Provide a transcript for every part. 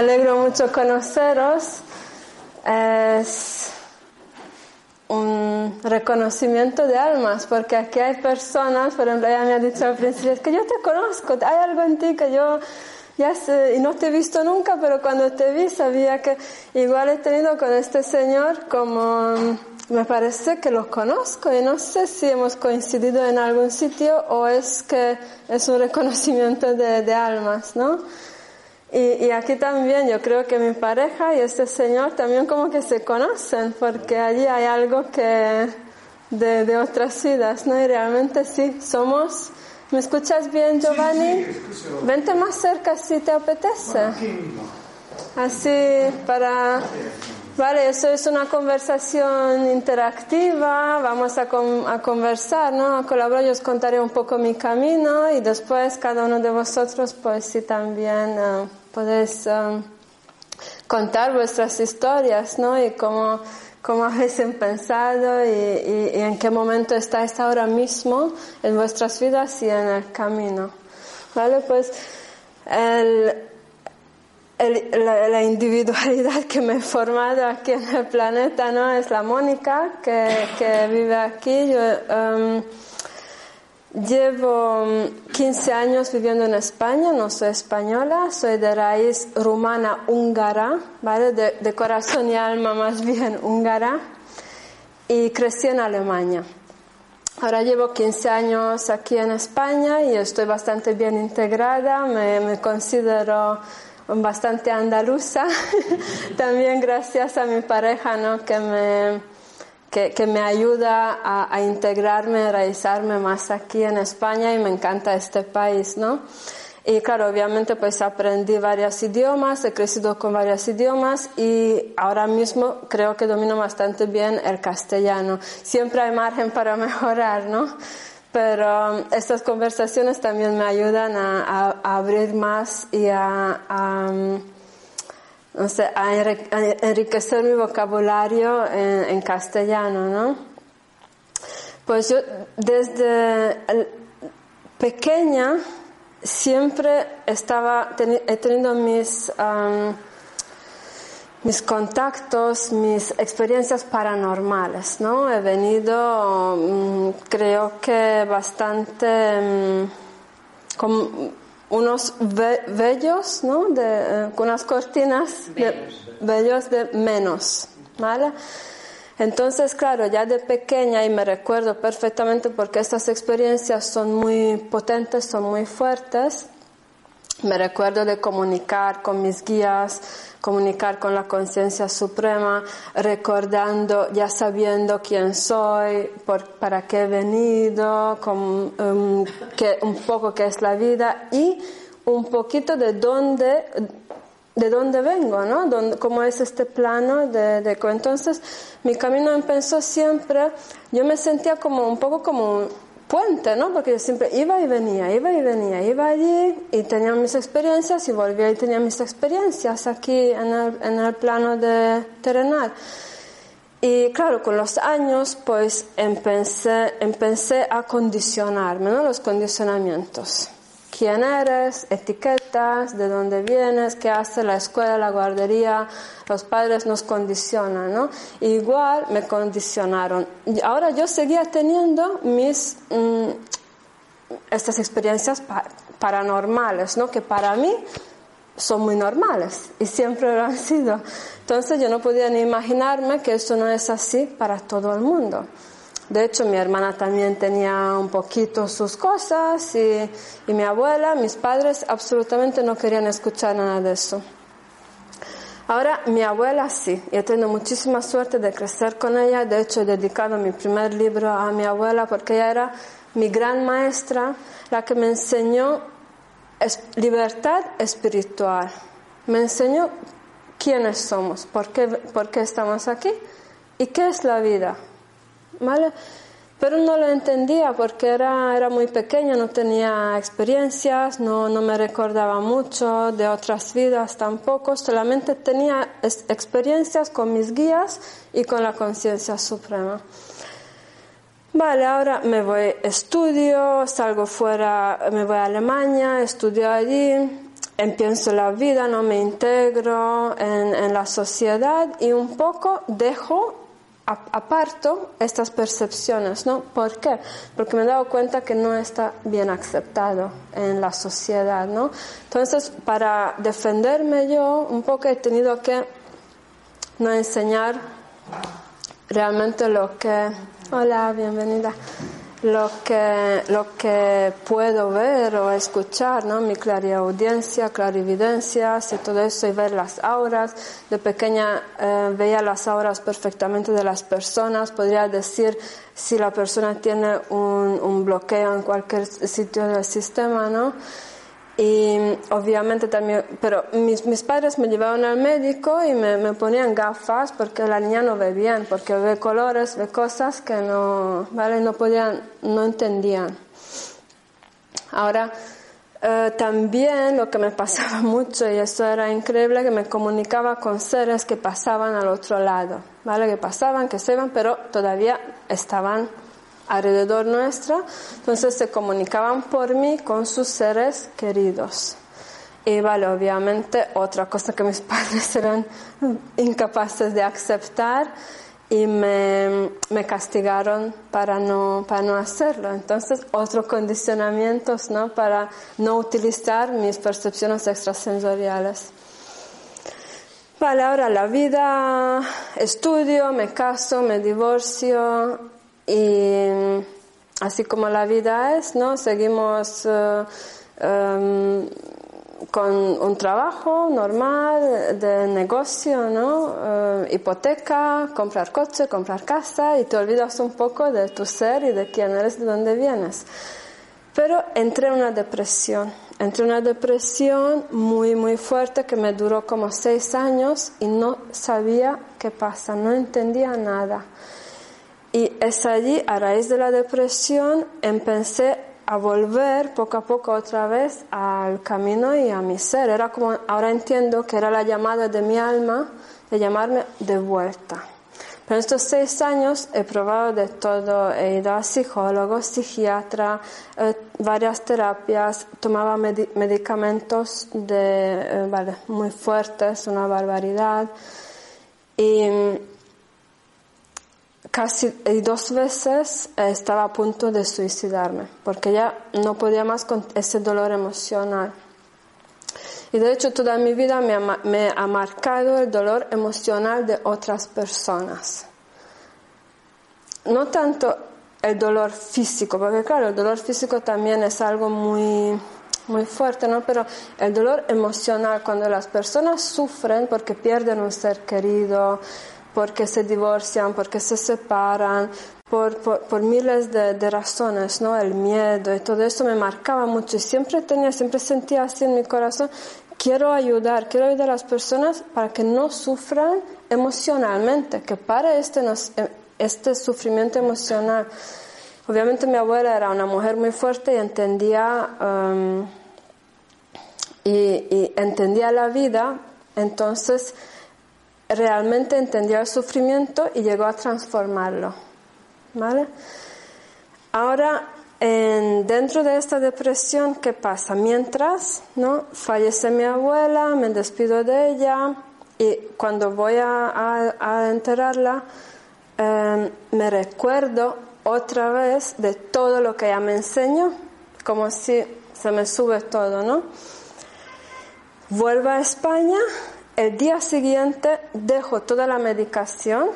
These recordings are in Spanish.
alegro mucho conoceros. Es un reconocimiento de almas, porque aquí hay personas, por ejemplo, ella me ha dicho al principio, es que yo te conozco, hay algo en ti que yo ya sé, y no te he visto nunca, pero cuando te vi sabía que igual he tenido con este señor como, me parece que lo conozco y no sé si hemos coincidido en algún sitio o es que es un reconocimiento de, de almas, ¿no? Y, aquí también yo creo que mi pareja y este señor también como que se conocen, porque allí hay algo que de, de otras vidas, ¿no? Y realmente sí, somos... ¿Me escuchas bien, Giovanni? Vente más cerca si te apetece. Así para... Vale, eso es una conversación interactiva, vamos a, a conversar, ¿no? A colaborar, yo os contaré un poco mi camino y después cada uno de vosotros pues sí también... Uh, podéis um, contar vuestras historias, ¿no? Y cómo, cómo habéis pensado y, en qué momento estáis ahora mismo en vuestras vidas y en el camino. ¿Vale? Pues el, la, individualidad que me he formado aquí en el planeta, ¿no? Es la Mónica, que, que vive aquí. Yo, um, Llevo 15 mm, años viviendo en España, no soy española, soy de raíz rumana húngara, ¿vale? De, corazón y alma más bien húngara, y crecí en Alemania. Ahora llevo 15 años aquí en España y estoy bastante bien integrada, me, me considero bastante andaluza, también gracias a mi pareja, ¿no? Que me que, que me ayuda a, a, integrarme, a realizarme más aquí en España y me encanta este país, ¿no? Y claro, obviamente pues aprendí varios idiomas, he crecido con varios idiomas y ahora mismo creo que domino bastante bien el castellano. Siempre hay margen para mejorar, ¿no? Pero um, estas conversaciones también me ayudan a, a, abrir más y a, a um, no sé, a enriquecer mi vocabulario en, castellano, ¿no? Pues yo desde pequeña siempre estaba, he tenido mis, mis contactos, mis experiencias paranormales, ¿no? He venido, mm, creo que bastante, mm, unos vellos, ¿no? De, eh, con unas cortinas de vellos de menos, ¿vale? Entonces, claro, ya de pequeña, y me recuerdo perfectamente porque estas experiencias son muy potentes, son muy fuertes, me recuerdo de comunicar con mis guías, comunicar con la conciencia suprema, recordando, ya sabiendo quién soy, por, para qué he venido, con, um, que, un poco qué es la vida y un poquito de dónde, de dónde vengo, ¿no? cómo es este plano de, de... Entonces, mi camino empezó siempre, yo me sentía como un poco como puente, ¿no? Porque yo siempre iba y venía, iba y venía, iba allí y tenía mis experiencias y volvía y tenía mis experiencias aquí en el, plano de terrenal. Y claro, con los años pues empecé, empecé a condicionarme, ¿no? Los condicionamientos quién eres, etiquetas, de dónde vienes, qué hace la escuela, la guardería, los padres nos condicionan, ¿no? Igual me condicionaron. Ahora yo seguía teniendo mis, mm, estas experiencias paranormales, ¿no? Que para mí son muy normales y siempre lo han sido. Entonces yo no podía ni imaginarme que eso no es así para todo el mundo. De hecho, mi hermana también tenía un poquito sus cosas y, mi abuela, mis padres absolutamente no querían escuchar nada de eso. Ahora, mi abuela sí, y he tenido muchísima suerte de crecer con ella. De hecho, he dedicado mi primer libro a mi abuela porque ella era mi gran maestra, la que me enseñó libertad espiritual. Me enseñó quiénes somos, por qué, por qué estamos aquí y qué es la vida. ¿Vale? Pero no lo entendía porque era, era muy pequeña, no tenía experiencias, no, no me recordaba mucho de otras vidas tampoco, solamente tenía experiencias con mis guías y con la conciencia suprema. Vale, ahora me voy, estudio, salgo fuera, me voy a Alemania, estudio allí, empiezo la vida, no me integro en, en la sociedad y un poco dejo aparto estas percepciones, ¿no? ¿Por qué? Porque me he dado cuenta que no está bien aceptado en la sociedad, ¿no? Entonces, para defenderme yo, un poco he tenido que no enseñar realmente lo que... Hola, bienvenida lo que, lo que puedo ver o escuchar, ¿no? Mi clariaudiencia, clarividencia, y todo eso y ver las auras. De pequeña eh, veía las auras perfectamente de las personas. Podría decir si la persona tiene un, un bloqueo en cualquier sitio del sistema, ¿no? Y obviamente también, pero mis, padres me llevaban al médico y me, ponían gafas porque la niña no ve bien, porque ve colores, ve cosas que no, ¿vale? No podían, no entendían. Ahora, eh, también lo que me pasaba mucho, y eso era increíble, que me comunicaba con seres que pasaban al otro lado, ¿vale? Que pasaban, que se iban, pero todavía estaban alrededor nuestra, entonces se comunicaban por mí con sus seres queridos. Y vale, obviamente otra cosa que mis padres eran incapaces de aceptar y me, castigaron para no, para no hacerlo. Entonces, otros condicionamientos ¿no? para no utilizar mis percepciones extrasensoriales. Vale, ahora la vida, estudio, me caso, me divorcio, y así como la vida es, ¿no? Seguimos eh, em, con un trabajo normal de negocio, ¿no? Eh, hipoteca, comprar coche, comprar casa y te olvidas un poco de tu ser y de quién eres, de dónde vienes. Pero entré en una depresión, entré en una depresión muy, muy fuerte que me duró como seis años y no sabía qué pasa, no entendía nada. Y es allí, a raíz de la depresión, empecé a volver poco a poco otra vez al camino y a mi ser. Era como, ahora entiendo que era la llamada de mi alma de llamarme de vuelta. Pero en estos seis años he probado de todo, he ido a psicólogo, psiquiatra, eh, varias terapias, tomaba medicamentos de, eh, vale, muy fuertes, una barbaridad. Y casi dos veces eh, estaba a punto de suicidarme porque ya no podía más con ese dolor emocional. Y de hecho toda mi vida me ha, me ha marcado el dolor emocional de otras personas. No tanto el dolor físico, porque claro, el dolor físico también es algo muy, muy fuerte, ¿no? Pero el dolor emocional, cuando las personas sufren porque pierden un ser querido, porque se divorcian, porque se separan, por, por, miles de, de, razones, ¿no? El miedo y todo eso me marcaba mucho siempre tenía, siempre sentía así en mi corazón, quiero ayudar, quiero ayudar a las personas para que no sufran emocionalmente, que para este, este sufrimiento emocional. Obviamente mi abuela era una mujer muy fuerte y entendía, um, y entendía la vida, entonces realmente entendió el sufrimiento y llegó a transformarlo. ¿Vale? Ahora, dentro de esta depresión, ¿qué pasa? Mientras ¿no? fallece mi abuela, me despido de ella y cuando voy a, enterrarla, em, me recuerdo otra vez de todo lo que ella me enseñó, como si se me sube todo, ¿no? Vuelvo a España el día siguiente dejo toda la medicación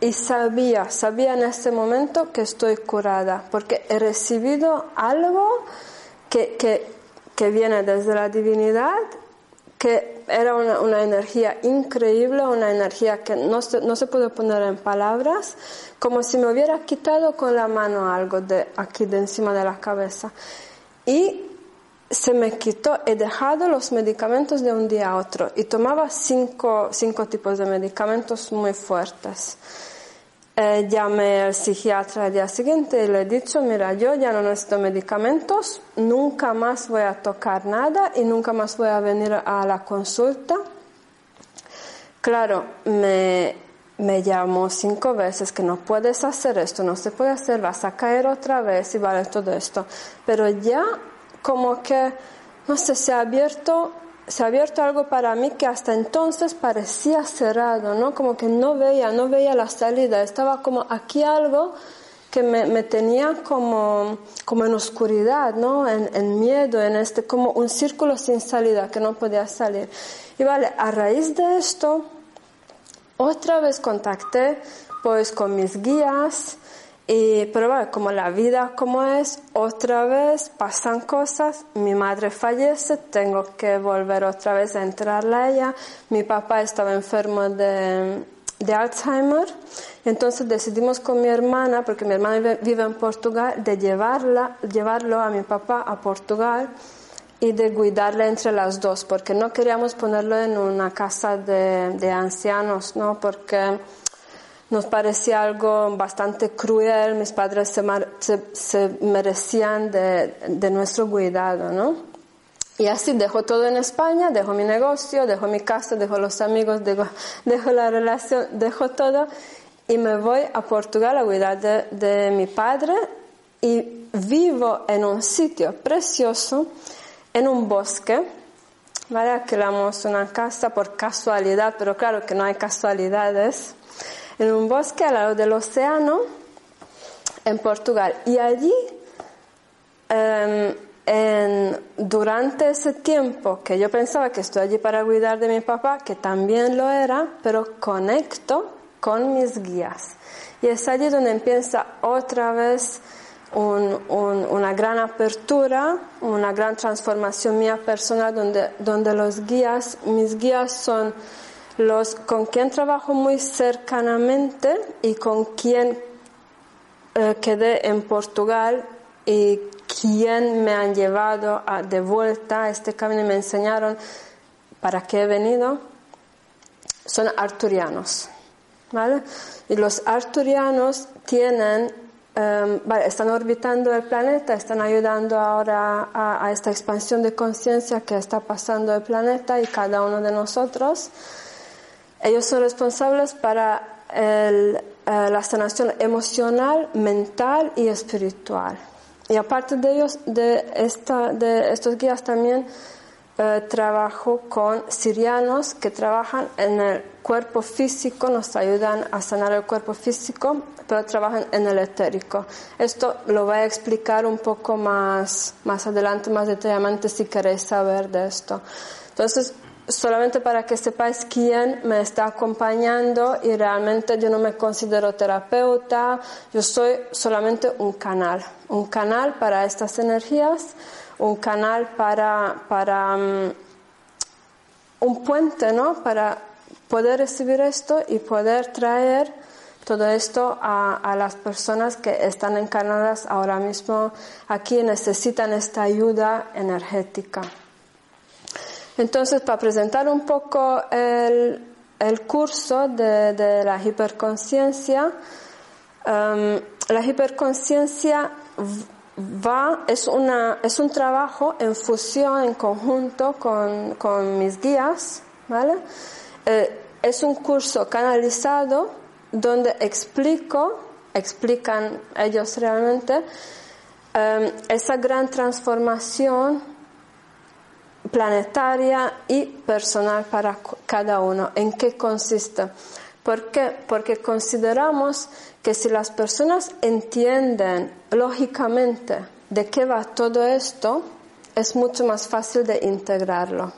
y sabía, sabía en ese momento que estoy curada, porque he recibido algo que, que, que viene desde la divinidad, que era una, una, energía increíble, una energía que no se, no se puede poner en palabras, como si me hubiera quitado con la mano algo de aquí de encima de la cabeza. Y se me quitó, he dejado los medicamentos de un día a otro y tomaba cinco, cinco tipos de medicamentos muy fuertes. Eh, llamé al psiquiatra el día siguiente y le he dicho, mira, yo ya no necesito medicamentos, nunca más voy a tocar nada y nunca más voy a venir a la consulta. Claro, me, me llamó cinco veces que no puedes hacer esto, no se puede hacer, vas a caer otra vez y vale todo esto. Pero ya como que no sé, se ha abierto, se ha abierto algo para mí que hasta entonces parecía cerrado, ¿no? Como que no veía, no veía la salida, estaba como aquí algo que me, me tenía como, como en oscuridad, ¿no? En, en, miedo, en este, como un círculo sin salida que no podía salir. Y vale, a raíz de esto, otra vez contacté pues con mis guías, y, pero bueno, como la vida como es, otra vez pasan cosas, mi madre fallece, tengo que volver otra vez a entrarla a ella, mi papá estaba enfermo de, de Alzheimer, entonces decidimos con mi hermana, porque mi hermana vive en Portugal, de llevarla, llevarlo a mi papá a Portugal y de cuidarle entre las dos, porque no queríamos ponerlo en una casa de, de ancianos, ¿no? Porque nos parecía algo bastante cruel, mis padres se, se, merecían de, de, nuestro cuidado, ¿no? Y así dejo todo en España, dejo mi negocio, dejo mi casa, dejo los amigos, dejo, dejo la relación, dejo todo y me voy a Portugal a cuidar de, de mi padre y vivo en un sitio precioso, en un bosque, ¿vale? Alquilamos una casa por casualidad, pero claro que no hay casualidades en un bosque al lado del océano en Portugal. Y allí, em, durante ese tiempo que yo pensaba que estoy allí para cuidar de mi papá, que también lo era, pero conecto con mis guías. Y es allí donde empieza otra vez un, un, una gran apertura, una gran transformación mía personal, donde, donde los guías, mis guías son los con quien trabajo muy cercanamente y con quien eh, quedé en Portugal y quien me han llevado de vuelta a este camino y me enseñaron para qué he venido, son arturianos. ¿vale? Y los arturianos tienen, em, están orbitando el planeta, están ayudando ahora a esta expansión de conciencia que está pasando el planeta y cada uno de nosotros. Ellos son responsables para eh, la sanación emocional, mental y espiritual. Y aparte de ellos, de, esta, de estos guías también eh, trabajo con sirianos que trabajan en el cuerpo físico, nos ayudan a sanar el cuerpo físico, pero trabajan en el etérico. Esto lo voy a explicar un poco más, más adelante, más detalladamente si queréis saber de esto. Entonces, solamente para que sepáis quién me está acompañando y realmente yo no me considero terapeuta, yo soy solamente un canal, un canal para estas energías, un canal para, para um, un puente, ¿no? Para poder recibir esto y poder traer todo esto a, a, las personas que están encarnadas ahora mismo aquí y necesitan esta ayuda energética. Entonces, para presentar un poco el, el curso de, de, la hiperconciencia, um, la hiperconciencia va, es, una, es un trabajo en fusión, en conjunto con, con mis guías, ¿vale? Eh, es un curso canalizado donde explico, explican ellos realmente, um, esa gran transformación planetaria y personal para cada uno. ¿En qué consiste? ¿Por qué? Porque consideramos que si las personas entienden lógicamente de qué va todo esto, es mucho más fácil de integrarlo.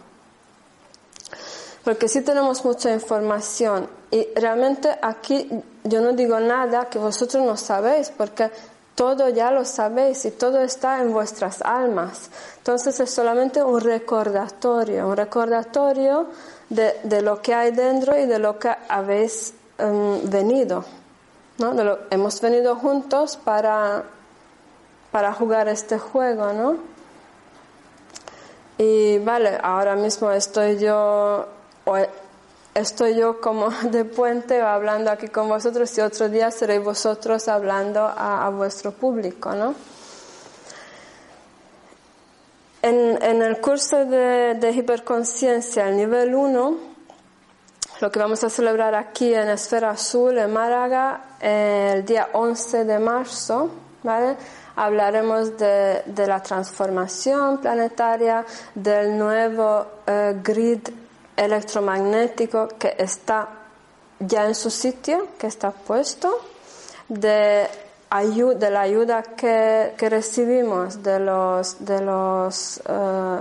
Porque si tenemos mucha información y realmente aquí yo no digo nada que vosotros no sabéis, porque todo ya lo sabéis y todo está en vuestras almas. Entonces es solamente un recordatorio, un recordatorio de, de lo que hay dentro y de lo que habéis um, venido. ¿no? Hemos venido juntos para, para jugar este juego, ¿no? Y vale, ahora mismo estoy yo, estoy yo como de puente hablando aquí con vosotros y otro día seréis vosotros hablando a, vuestro público, ¿no? En, en, el curso de, de hiperconciencia, el nivel 1, lo que vamos a celebrar aquí en Esfera Azul, en Málaga, el día 11 de marzo, ¿vale? Hablaremos de, la transformación planetaria, del nuevo eh, grid electromagnético que está ya en su sitio, que está puesto, de, de la ayuda que, recibimos de, los, de, los, eh,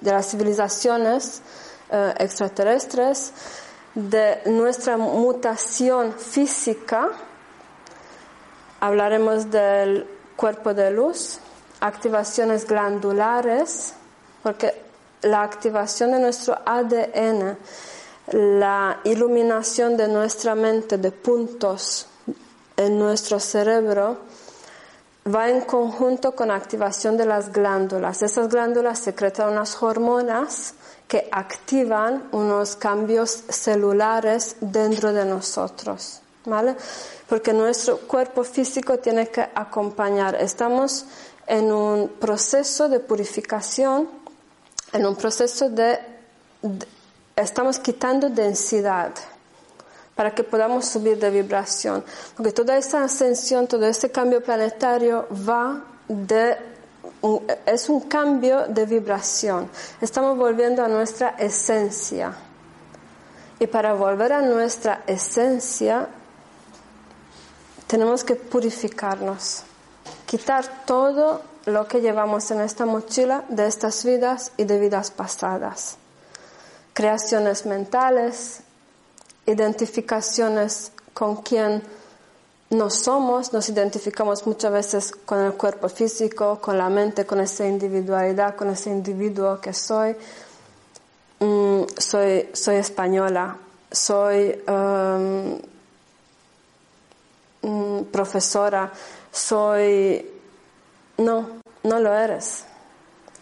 de las civilizaciones eh, extraterrestres, de nuestra mutación física, hablaremos del cuerpo de luz, activaciones glandulares, porque la activación de nuestro ADN, la iluminación de nuestra mente de puntos en nuestro cerebro, va en conjunto con la activación de las glándulas. Esas glándulas secretan unas hormonas que activan unos cambios celulares dentro de nosotros, ¿vale? Porque nuestro cuerpo físico tiene que acompañar. Estamos en un proceso de purificación, en un proceso de, estamos quitando densidad para que podamos subir de vibración. Porque toda esa ascensión, todo ese cambio planetario va de, es un cambio de vibración. Estamos volviendo a nuestra esencia. Y para volver a nuestra esencia, tenemos que purificarnos, quitar todo lo que llevamos en esta mochila de estas vidas y de vidas pasadas. Creaciones mentales, identificaciones con quien no somos, nos identificamos muchas veces con el cuerpo físico, con la mente, con esa individualidad, con ese individuo que soy. Mm, soy, soy española, soy um, mm, profesora, soy... No, no lo eres.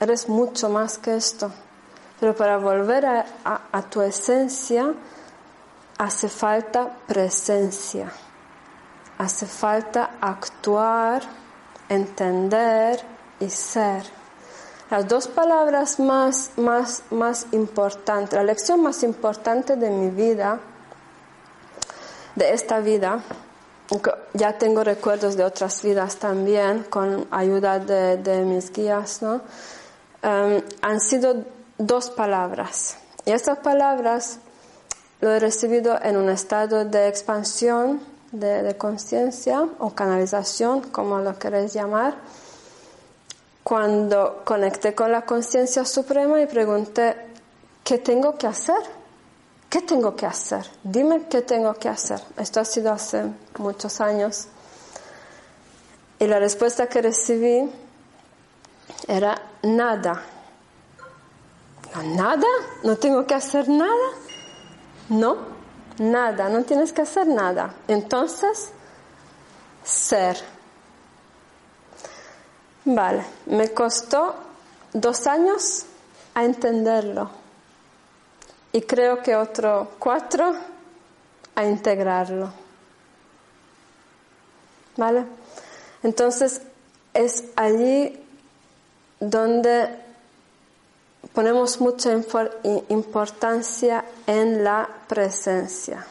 Eres mucho más que esto. Pero para volver a tu esencia, hace falta presencia, hace falta actuar, entender y ser. Las dos palabras más, más, más importantes, la lección más importante de mi vida, de esta vida, ya tengo recuerdos de otras vidas también, con ayuda de, mis guías, ¿no? Um, han sido dos palabras. Y estas palabras lo he recibido en un estado de expansión de, conciencia o canalización, como lo queréis llamar, cuando conecté con la conciencia suprema y pregunté, ¿qué tengo que hacer? ¿Qué tengo que hacer? Dime qué tengo que hacer. Esto ha sido hace muchos años. Y la respuesta que recibí era nada. ¿Nada? ¿No tengo que hacer nada? No, nada, no tienes que hacer nada. Entonces, ser. Vale, me costó dos años a entenderlo y creo que otro cuatro a integrarlo. ¿Vale? Entonces es allí donde ponemos mucha importancia en la presencia.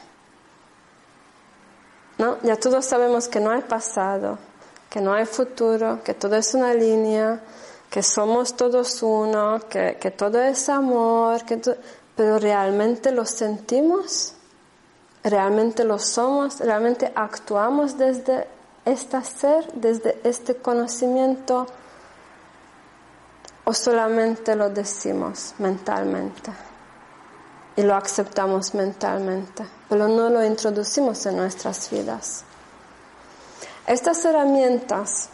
¿No? Ya todos sabemos que no hay pasado, que no hay futuro, que todo es una línea, que somos todos uno, que, todo es amor, que pero realmente lo sentimos, realmente lo somos, realmente actuamos desde este ser, desde este conocimiento o solamente lo decimos mentalmente y lo aceptamos mentalmente, pero no lo introducimos en nuestras vidas. Estas herramientas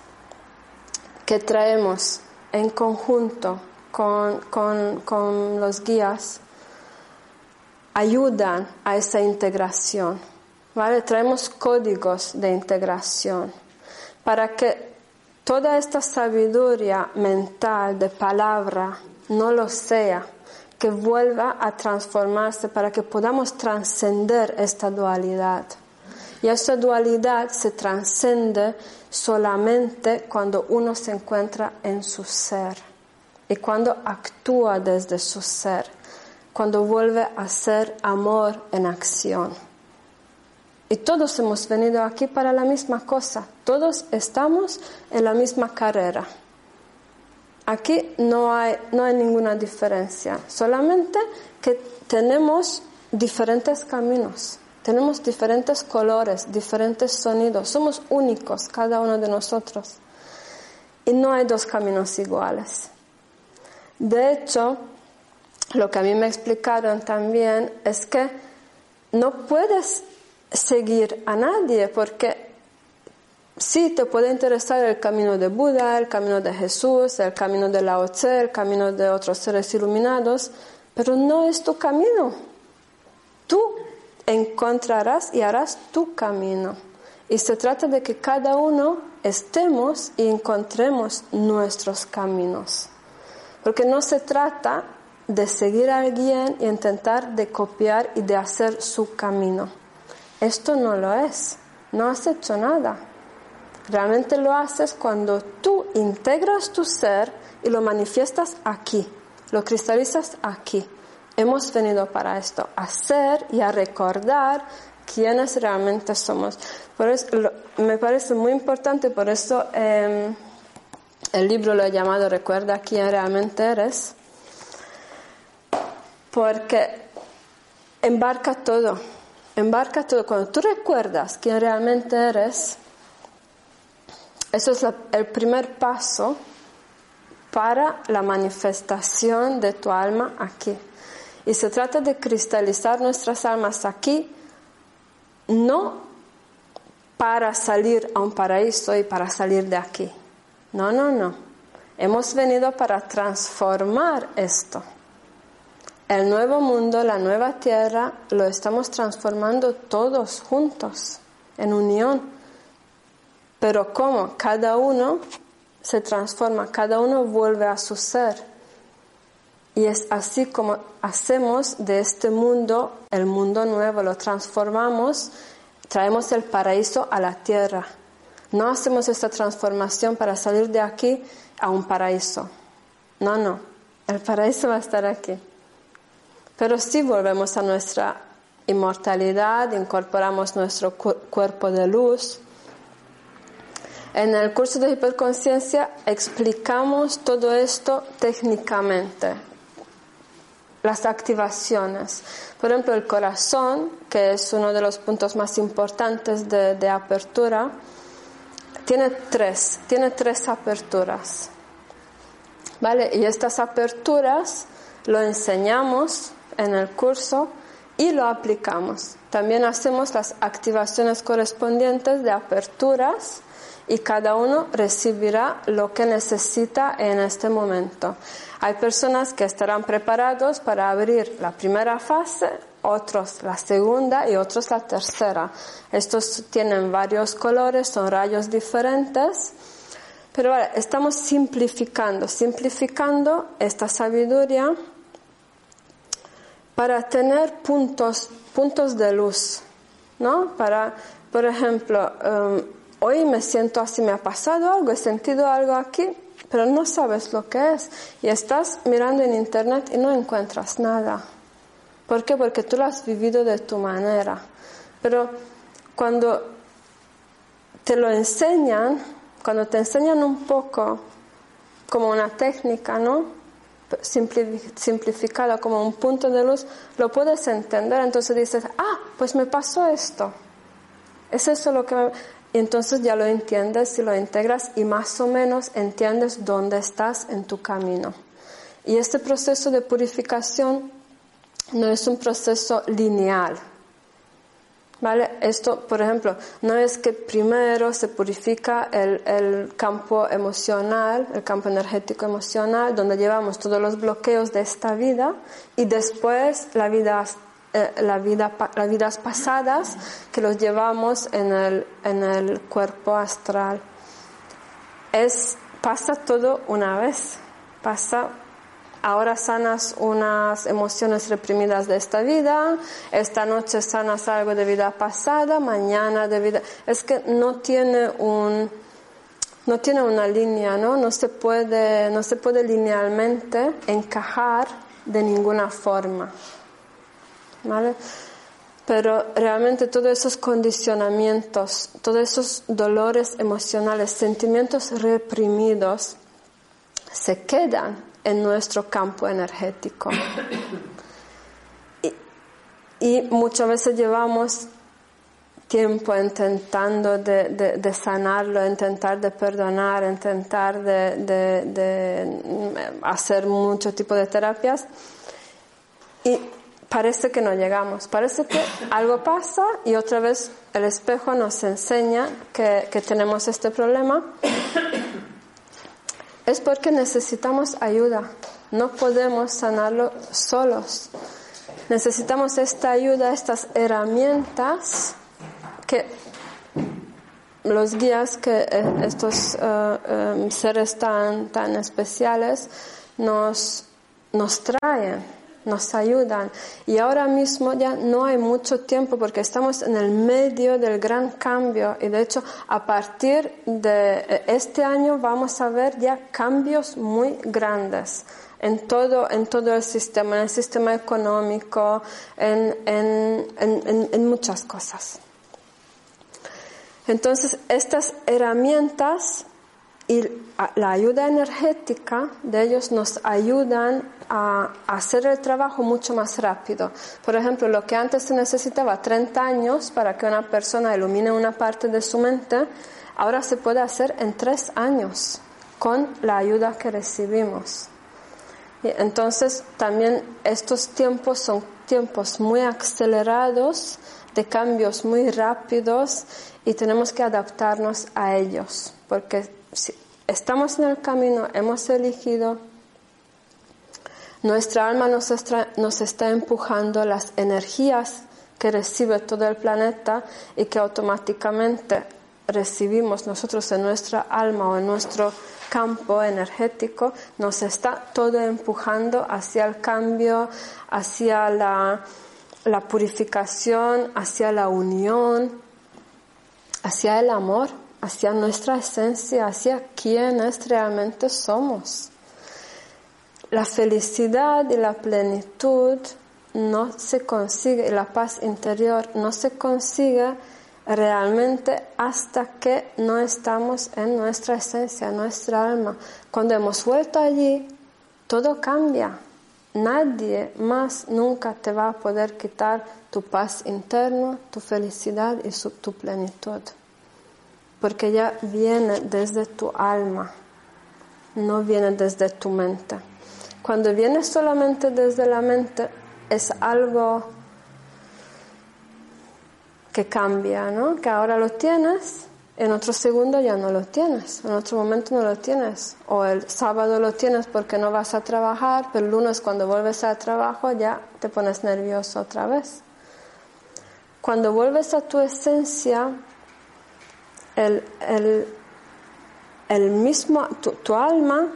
que traemos en conjunto con, con los guías ayudan a esa integración. ¿vale? Traemos códigos de integración para que toda esta sabiduría mental de palabra no lo sea, que vuelva a transformarse para que podamos trascender esta dualidad. Y esta dualidad se trascende solamente cuando uno se encuentra en su ser y cuando actúa desde su ser, cuando vuelve a ser amor en acción. Y todos hemos venido aquí para la misma cosa. Todos estamos en la misma carrera. Aquí no hay, no hay ninguna diferencia, solamente que tenemos diferentes caminos, tenemos diferentes colores, diferentes sonidos, somos únicos cada uno de nosotros. Y no hay dos caminos iguales. De hecho, lo que a mí me explicaron también es que no puedes seguir a nadie porque sí te puede interesar el camino de Buda, el camino de Jesús, el camino de Lao Tse, el camino de otros seres iluminados, pero no es tu camino. Tú encontrarás y harás tu camino. Y se trata de que cada uno estemos y encontremos nuestros caminos. Porque no se trata de seguir a alguien y intentar de copiar y de hacer su camino. Esto no lo es. No has hecho nada. Realmente lo haces cuando tú integras tu ser y lo manifiestas aquí, lo cristalizas aquí. Hemos venido para esto, a ser y a recordar quiénes realmente somos. Por eso me parece muy importante, por eso em, el libro lo he llamado Recuerda quién realmente eres, porque embarca todo, embarca todo. Cuando tú recuerdas quién realmente eres, eso es el primer paso para la manifestación de tu alma aquí. Y se trata de cristalizar nuestras almas aquí, no para salir a un paraíso y para salir de aquí. No, no, no. Hemos venido para transformar esto. El nuevo mundo, la nueva tierra, lo estamos transformando todos juntos, en unión. Pero ¿cómo? Cada uno se transforma, cada uno vuelve a su ser. Y es así como hacemos de este mundo el mundo nuevo, lo transformamos, traemos el paraíso a la tierra. No hacemos esta transformación para salir de aquí a un paraíso. No, no, el paraíso va a estar aquí. Pero si volvemos a nuestra inmortalidad, incorporamos nuestro cuerpo de luz, en el curso de hiperconciencia explicamos todo esto técnicamente, las activaciones. Por ejemplo, el corazón, que es uno de los puntos más importantes de, apertura, tiene tres, tiene tres aperturas. ¿Vale? Y estas aperturas lo enseñamos en el curso y lo aplicamos. También hacemos las activaciones correspondientes de aperturas y cada uno recibirá lo que necesita en este momento. Hay personas que estarán preparados para abrir la primera fase, otros la segunda y otros la tercera. Estos tienen varios colores, son rayos diferentes. Pero ahora estamos simplificando, simplificando esta sabiduría para tener puntos, puntos de luz, ¿no? Para, por ejemplo, um, hoy me siento así, me ha pasado algo, he sentido algo aquí, pero no sabes lo que es. Y estás mirando en internet y no encuentras nada. ¿Por qué? Porque tú lo has vivido de tu manera. Pero cuando te lo enseñan, cuando te enseñan un poco como una técnica, ¿no? Simplificada como un punto de luz, lo puedes entender. Entonces dices, ah, pues me pasó esto. Es eso lo que me... Entonces ya lo entiendes y lo integras y más o menos entiendes dónde estás en tu camino. Y este proceso de purificación no es un proceso lineal. ¿Vale? Esto, por ejemplo, no es que primero se purifica el, el, campo emocional, el campo energético emocional, donde llevamos todos los bloqueos de esta vida, y después la vida eh, la vida, las vidas pasadas que los llevamos en el, en el cuerpo astral. Es, pasa todo una vez, pasa ahora sanas unas emociones reprimidas de esta vida, esta noche sanas algo de vida pasada, mañana de vida. Es que no tiene un, no tiene una línea, ¿no? No se puede, no se puede linealmente encajar de ninguna forma. ¿vale? pero realmente todos esos condicionamientos, todos esos dolores emocionales, sentimientos reprimidos, se quedan en nuestro campo energético. Y, y muchas veces llevamos tiempo intentando de, de, de, sanarlo, intentar de perdonar, intentar de, de, hacer mucho tipo de terapias y parece que no llegamos, parece que algo pasa y otra vez el espejo nos enseña que, que tenemos este problema. Es porque necesitamos ayuda, no podemos sanarlo solos. Necesitamos esta ayuda, estas herramientas que los guías que eh, estos uh, seres tan, tan especiales nos, nos traen, nos ayudan. Y ahora mismo ya no hay mucho tiempo porque estamos en el medio del gran cambio y de hecho a partir de este año vamos a ver ya cambios muy grandes en todo, en todo el sistema, en el sistema económico, en, en, en, en muchas cosas. Entonces, estas herramientas y la ayuda energética de ellos nos ayudan a hacer el trabajo mucho más rápido. Por ejemplo, lo que antes se necesitaba 30 años para que una persona ilumine una parte de su mente, ahora se puede hacer en 3 años con la ayuda que recibimos. Entonces, también estos tiempos son tiempos muy acelerados, de cambios muy rápidos y tenemos que adaptarnos a ellos, porque estamos en el camino, hemos elegido, nuestra alma nos está, empujando las energías que recibe todo el planeta y que automáticamente recibimos nosotros en nuestra alma o en nuestro campo energético, nos está todo empujando hacia el cambio, hacia la purificación, hacia la unión, hacia el amor, hacia nuestra esencia, hacia quienes realmente somos. La felicidad y la plenitud no se consigue, la paz interior no se consigue realmente hasta que no estamos en nuestra esencia, nuestra alma. Cuando hemos vuelto allí, todo cambia. Nadie más nunca te va a poder quitar tu paz interna, tu felicidad y tu plenitud. Porque ya viene desde tu alma, no viene desde tu mente. Cuando viene solamente desde la mente es algo que cambia, ¿no? Que ahora lo tienes en otro segundo ya no lo tienes, en otro momento no lo tienes. O el sábado lo tienes porque no vas a trabajar, pero el lunes cuando vuelves al trabajo ya te pones nervioso otra vez. Cuando vuelves a tu esencia, el, el, mismo, tu, tu alma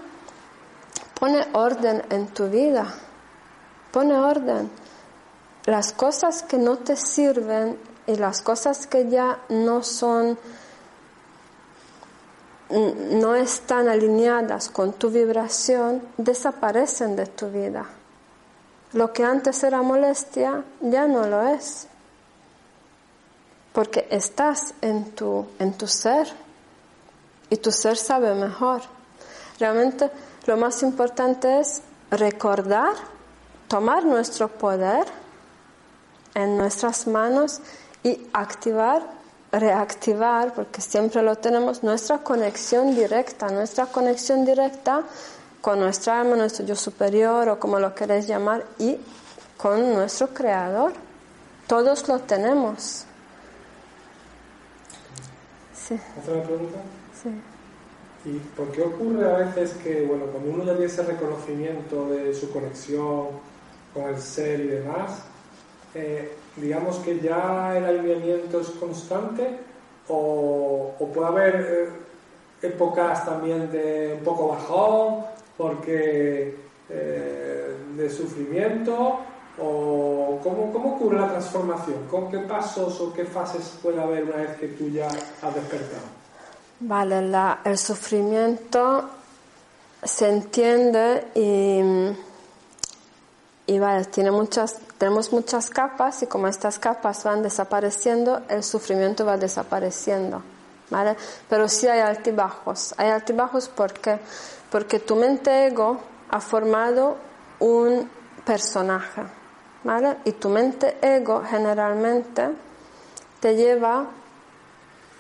pone orden en tu vida, pone orden. Las cosas que no te sirven y las cosas que ya no son no están alineadas con tu vibración, desaparecen de tu vida. Lo que antes era molestia ya no lo es, porque estás en tu, en tu ser y tu ser sabe mejor. Realmente lo más importante es recordar, tomar nuestro poder en nuestras manos y activar reactivar, porque siempre lo tenemos, nuestra conexión directa, nuestra conexión directa con nuestra alma, nuestro yo superior o como lo queréis llamar, y con nuestro creador. Todos lo tenemos. Sí. ¿Otra pregunta? Sí. ¿Y por qué ocurre a veces que, bueno, cuando uno ya tiene ese reconocimiento de su conexión con el ser y demás, eh, digamos que ya el alineamiento es constante o, puede haber eh, épocas también de un poco bajón porque eh, de sufrimiento o ¿cómo, cómo ocurre la transformación con qué pasos o qué fases puede haber una vez que tú ya has despertado vale la, el sufrimiento se entiende y y vale, tiene muchas tenemos muchas capas y como estas capas van desapareciendo, el sufrimiento va desapareciendo. ¿vale? Pero sí hay altibajos. Hay altibajos porque, porque tu mente ego ha formado un personaje. Y tu mente ego generalmente te lleva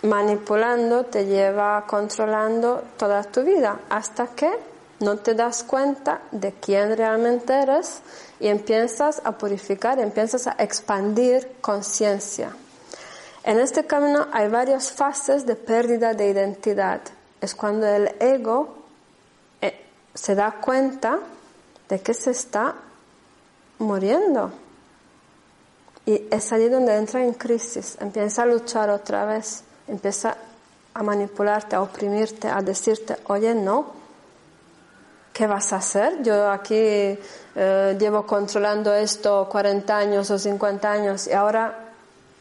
manipulando, te lleva controlando toda tu vida hasta que no te das cuenta de quién realmente eres y empiezas a purificar, empiezas a expandir conciencia. En este camino hay varias fases de pérdida de identidad. Es cuando el ego eh, se da cuenta de que se está muriendo. Y es allí donde entra en crisis, empieza a luchar otra vez, empieza a manipularte, a oprimirte, a decirte, oye, no, ¿qué vas a hacer? Yo aquí eh, llevo controlando esto 40 años o 50 años y ahora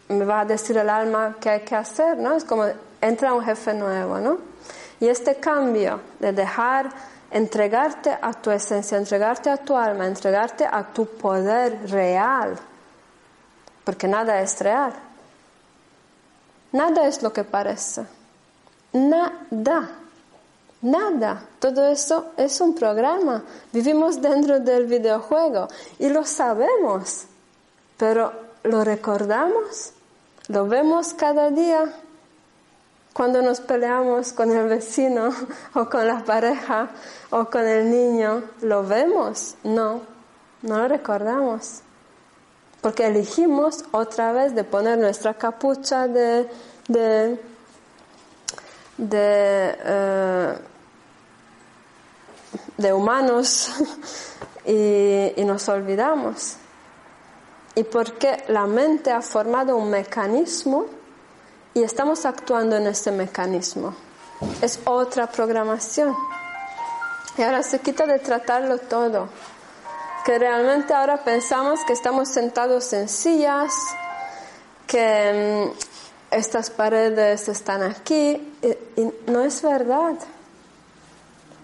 me va a decir el alma qué hay que hacer, ¿no? Es como entra un jefe nuevo, ¿no? Y este cambio de dejar entregarte a tu esencia, entregarte a tu alma, entregarte a tu poder real, porque nada es real. Nada es lo que parece. Nada. Nada, todo eso es un programa. Vivimos dentro del videojuego y lo sabemos, pero lo recordamos, lo vemos cada día. Cuando nos peleamos con el vecino o con la pareja o con el niño, ¿lo vemos? No, no lo recordamos. Porque elegimos otra vez de poner nuestra capucha de, de, de eh, de humanos y, nos olvidamos. Y porque la mente ha formado un mecanismo y estamos actuando en este mecanismo. Es otra programación. Y ahora se quita de tratarlo todo. Que realmente ahora pensamos que estamos sentados en sillas, que mm, estas paredes están aquí, y no es verdad.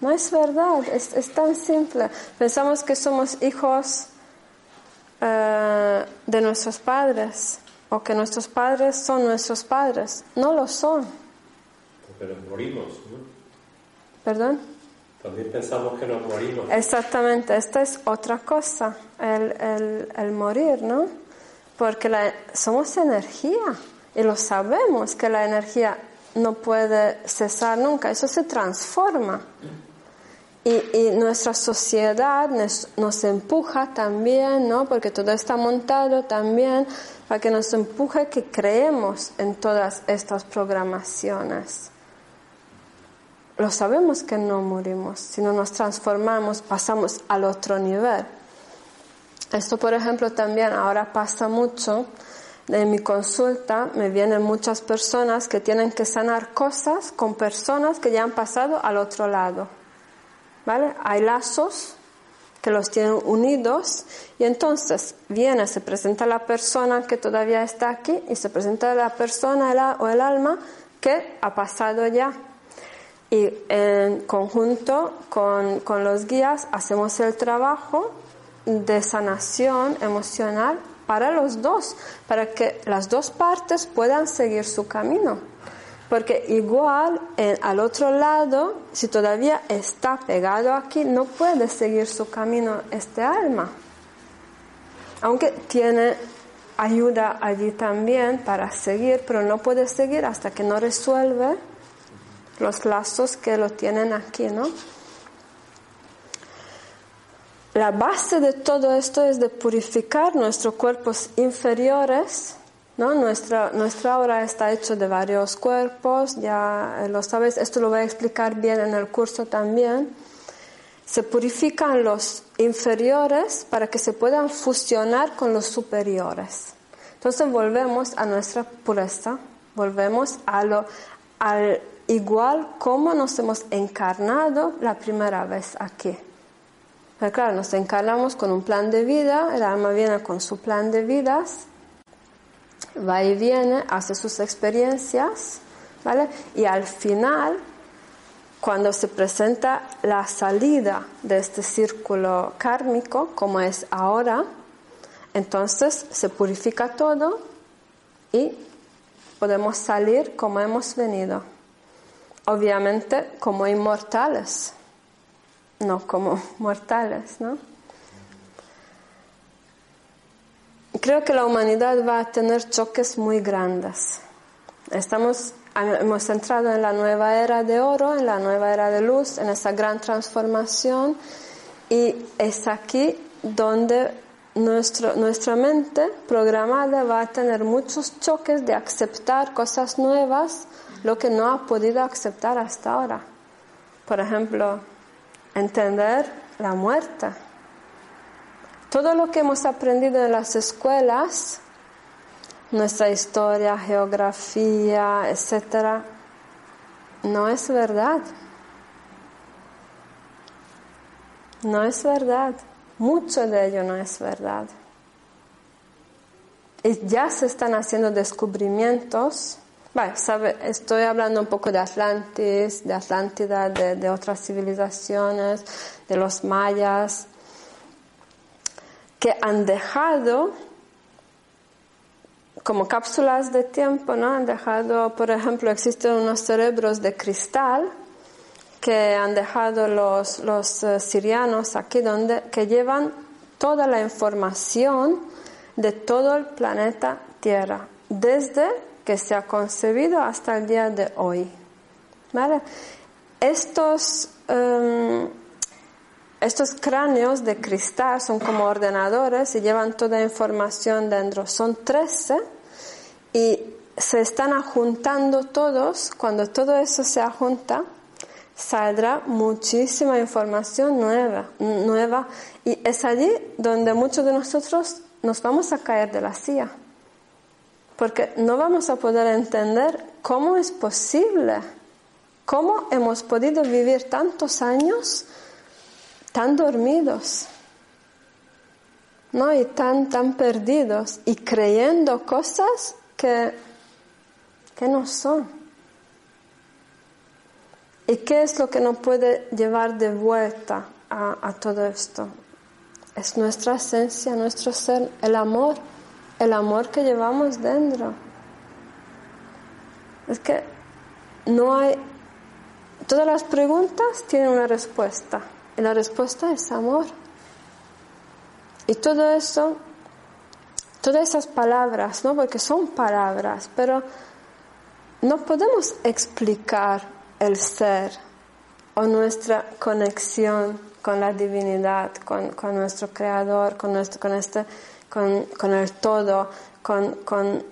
No es verdad, es, tan simple. Pensamos que somos hijos eh, de nuestros padres o que nuestros padres son nuestros padres. No lo son. Porque nos morimos, ¿no? ¿Perdón? También pensamos que nos morimos. Exactamente, esta es otra cosa, el, el, morir, ¿no? Porque la, somos energía y lo sabemos que la energía no puede cesar nunca, eso se transforma. Y, nuestra sociedad nos, empuja también, ¿no? Porque todo está montado también para que nos empuje que creemos en todas estas programaciones. Lo sabemos que no morimos, sino nos transformamos, pasamos al otro nivel. Esto, por ejemplo, también ahora pasa mucho. En mi consulta me vienen muchas personas que tienen que sanar cosas con personas que ya han pasado al otro lado. Hay lazos que los tienen unidos y entonces viene, se presenta la persona que todavía está aquí y se presenta la persona o el alma que ha pasado ya. Y en conjunto con, con los guías hacemos el trabajo de sanación emocional para los dos, para que las dos partes puedan seguir su camino. Porque igual al otro lado, si todavía está pegado aquí, no puede seguir su camino este alma. Aunque tiene ayuda allí también para seguir, pero no puede seguir hasta que no resuelve los lazos que lo tienen aquí, ¿no? La base de todo esto es de purificar nuestros cuerpos inferiores Nuestra, nuestra obra está hecha de varios cuerpos, ya lo sabes, esto lo voy a explicar bien en el curso también. Se purifican los inferiores para que se puedan fusionar con los superiores. Entonces volvemos a nuestra pureza, volvemos al igual como nos hemos encarnado la primera vez aquí. Claro, nos encarnamos con un plan de vida, el alma viene con su plan de vidas va y viene, hace sus experiencias, ¿vale? Y al final, cuando se presenta la salida de este círculo kármico, como es ahora, Entonces se purifica todo y podemos salir como hemos venido. Obviamente como inmortales, no como mortales, ¿no? Creo que la humanidad va a tener choques muy grandes. Estamos, hemos entrado en la nueva era de oro, en la nueva era de luz, en esa gran transformación y es aquí donde nuestro, nuestra mente programada va a tener muchos choques de aceptar cosas nuevas, lo que no ha podido aceptar hasta ahora. Por ejemplo, entender la muerte. Todo lo que hemos aprendido en las escuelas, nuestra historia, geografía, etc., no es verdad. No es verdad. Mucho de ello no es verdad. Y ya se están haciendo descubrimientos. sabe, estoy hablando un poco de Atlantis, de Atlántida, de, otras civilizaciones, de los mayas, que han dejado como cápsulas de tiempo, ¿no? Han dejado, por ejemplo, existen unos cerebros de cristal que han dejado los, los eh, sirianos aquí donde que llevan toda la información de todo el planeta Tierra desde que se ha concebido hasta el día de hoy. ¿Vale? Estos, em, estos cráneos de cristal son como ordenadores y llevan toda información dentro. Son 13 y se están ajuntando todos. Cuando todo eso se ajunta, saldrá muchísima información nueva, nueva y es allí donde muchos de nosotros nos vamos a caer de la silla, porque no vamos a poder entender cómo es posible, cómo hemos podido vivir tantos años tan dormidos, ¿no? Y tan, tan perdidos y creyendo cosas que, que no son. ¿Y qué es lo que nos puede llevar de vuelta a, todo esto? Es nuestra esencia, nuestro ser, el amor, el amor que llevamos dentro. Es que no hay... Todas las preguntas tienen una respuesta y la respuesta es amor. Y todo eso, todas esas palabras, ¿no? Porque son palabras, pero no podemos explicar el ser o nuestra conexión con la divinidad, con, nuestro creador, con, este, con, el todo, con,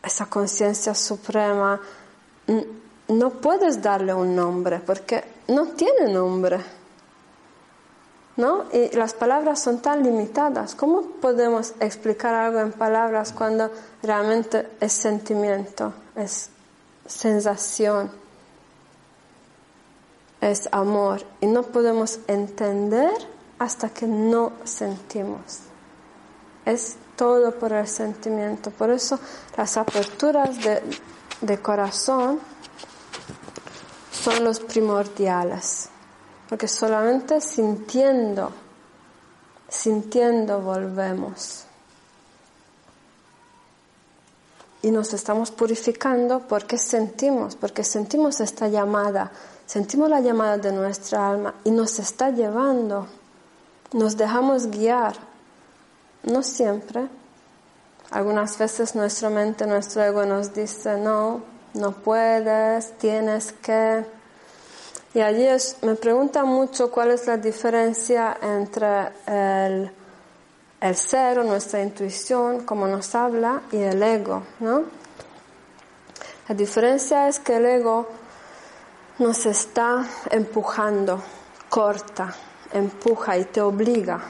esa conciencia suprema, no puedes darle un nombre porque no tiene nombre. ¿No? Y las palabras son tan limitadas. ¿Cómo podemos explicar algo en palabras cuando realmente es sentimiento, es sensación? es amor y no podemos entender hasta que no sentimos. Es todo por el sentimiento. Por eso las aperturas de, corazón son los primordiales. Porque solamente sintiendo, sintiendo volvemos. Y nos estamos purificando porque sentimos, porque sentimos esta llamada sentimos la llamada de nuestra alma y nos está llevando, nos dejamos guiar, no siempre. Algunas veces nuestra mente, nuestro ego nos dice, no, no puedes, tienes que. Y allí me pregunta mucho cuál es la diferencia entre el, el ser nuestra intuición, como nos habla, y el ego, ¿no? La diferencia es que el ego nos está empujando, corta, empuja y te obliga.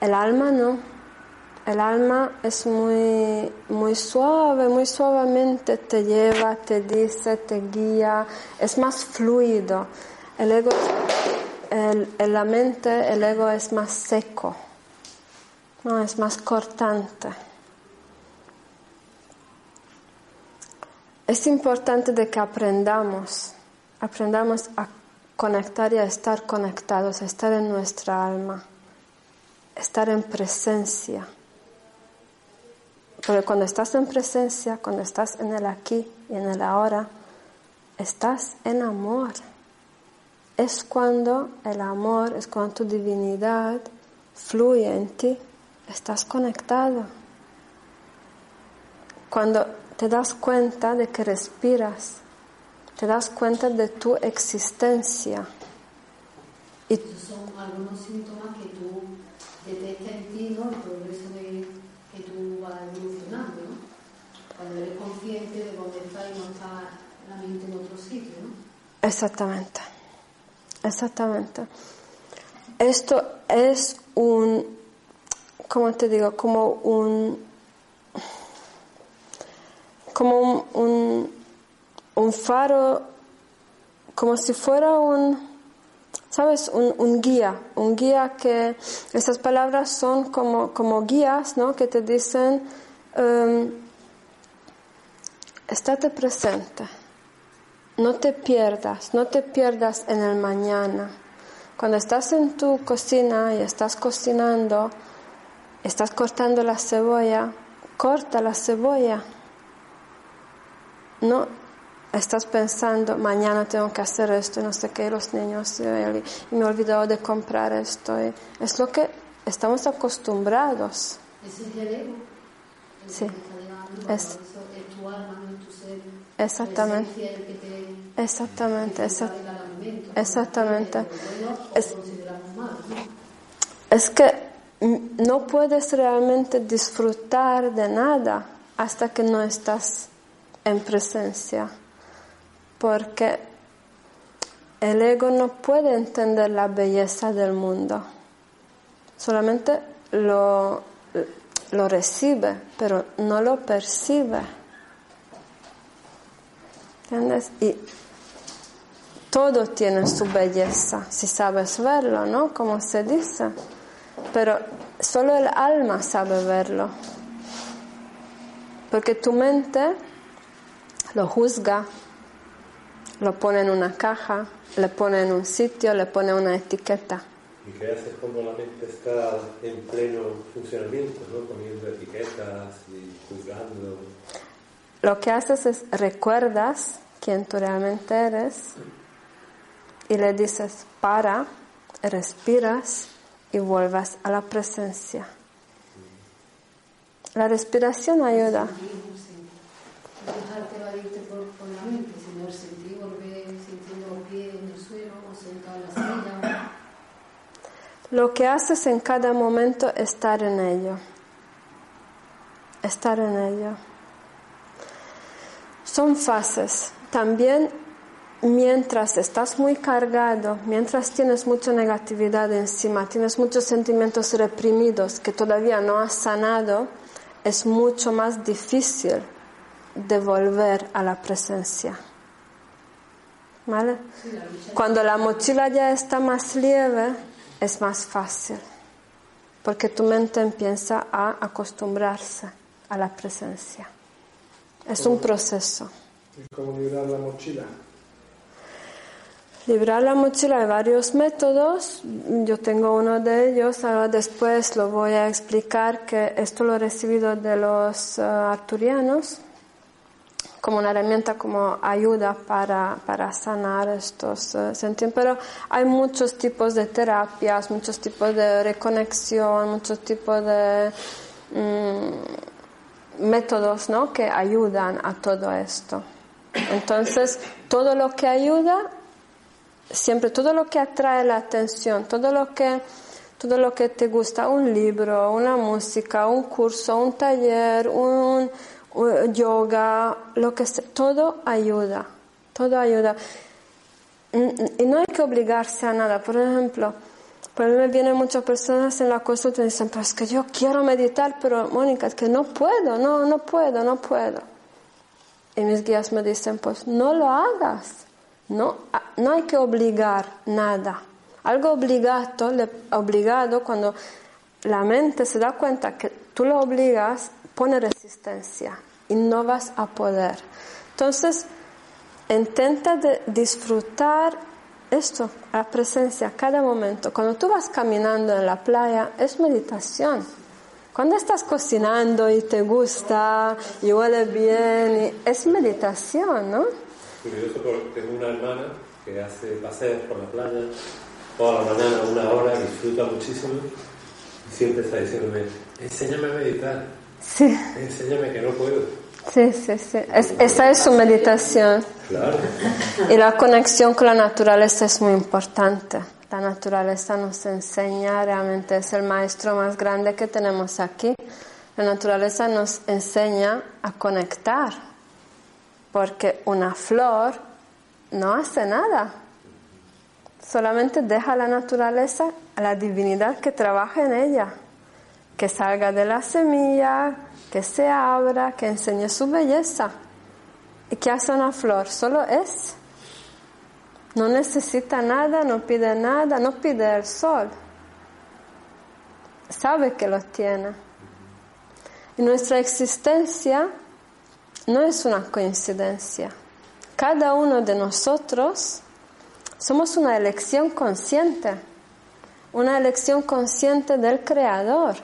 El alma no. El alma es muy, muy suave, muy suavemente te lleva, te dice, te guía, es más fluido. El ego, el, la mente, el ego es más seco, no, es más cortante. Es importante de que aprendamos aprendamos a conectar y a estar conectados, a estar en nuestra alma, estar en presencia, Porque cuando estás en presencia, cuando estás en el aquí y en el ahora, estás en amor. Es cuando el amor, es cuando tu divinidad fluye en ti, estás conectado. Cuando te das cuenta de que respiras, te das cuenta de tu existencia. Y son algunos síntomas que tú detectas en ti, ¿no? El progreso de, que tú vas. Cuando eres consciente de dónde y no está la mente en otro sitio, ¿no? Exactamente, exactamente. Esto es un, ¿cómo te digo? Como un, como un, un un faro como si fuera un, ¿sabes? Un, guía, un guía que esas palabras son como, como guías, ¿no? Que te dicen, um, estate presente, no te pierdas, no te pierdas en el mañana. Cuando estás en tu cocina y estás cocinando, estás cortando la cebolla, corta la cebolla. No, estás pensando, mañana tengo que hacer esto, y no sé qué, los niños, y me he olvidado de comprar esto. es lo que estamos acostumbrados. Es el sí. Es, Exactamente. exactamente. exactamente. Es, es que no puedes realmente disfrutar de nada hasta que no estás en presencia porque el ego no puede entender la belleza del mundo, solamente lo, lo recibe, pero no lo percibe. Y todo tiene su belleza, si sabes verlo, ¿no? Como se dice. Pero solo el alma sabe verlo. Porque tu mente lo juzga, lo pone en una caja, le pone en un sitio, le pone una etiqueta. ¿Y qué haces cuando la mente está en pleno funcionamiento, ¿no? poniendo etiquetas y juzgando? Lo que haces es recuerdas quién tú realmente eres y le dices para, respiras y vuelvas a la presencia. La respiración ayuda. Lo que haces en cada momento es estar en ello. Estar en ello. Son fases. También mientras estás muy cargado, mientras tienes mucha negatividad encima, tienes muchos sentimientos reprimidos que todavía no has sanado, es mucho más difícil de volver a la presencia. ¿Vale? Cuando la mochila ya está más leve, es más fácil, porque tu mente empieza a acostumbrarse a la presencia. Es un proceso. cómo librar la mochila? Librar la mochila hay varios métodos. Yo tengo uno de ellos. Ahora después lo voy a explicar que esto lo he recibido de los uh, arturianos como una herramienta, como ayuda para, para sanar estos uh, sentimientos. Pero hay muchos tipos de terapias, muchos tipos de reconexión, muchos tipos de mm, métodos ¿no? que ayudan a todo esto. Entonces, todo lo que ayuda, siempre todo lo que atrae la atención, todo lo que todo lo que te gusta, un libro, una música, un curso, un taller, un, yoga, lo que sea, todo ayuda, todo ayuda. Y no hay que obligarse a nada. Por ejemplo, por mí me vienen muchas personas en la consulta y dicen, pero es que yo quiero meditar, pero Mónica, es que no puedo, no, no puedo, no puedo. Y mis guías me dicen, pues no lo hagas, no, no hay que obligar nada. Algo obligado, obligado cuando la mente se da cuenta que tú lo obligas, pone resistencia y no vas a poder. Entonces, intenta de disfrutar esto, la presencia, cada momento. Cuando tú vas caminando en la playa, es meditación. Cuando estás cocinando y te gusta y huele bien, es meditación, ¿no? Curioso porque tengo una hermana que hace paseos por la playa toda la mañana, una hora, disfruta muchísimo y siempre está diciéndome, enséñame a meditar. Sí. Enséñame que no puedo. Sí, sí, sí. esa es su meditación. Claro. Y la conexión con la naturaleza es muy importante. La naturaleza nos enseña, realmente es el maestro más grande que tenemos aquí. La naturaleza nos enseña a conectar, porque una flor no hace nada, solamente deja a la naturaleza, a la divinidad que trabaja en ella, que salga de la semilla, que se abra, que enseñe su belleza. ¿Y qué hace una flor? Solo es. No necesita nada, no pide nada, no pide el sol. Sabe que lo tiene. Y nuestra existencia no es una coincidencia. Cada uno de nosotros somos una elección consciente, una elección consciente del Creador.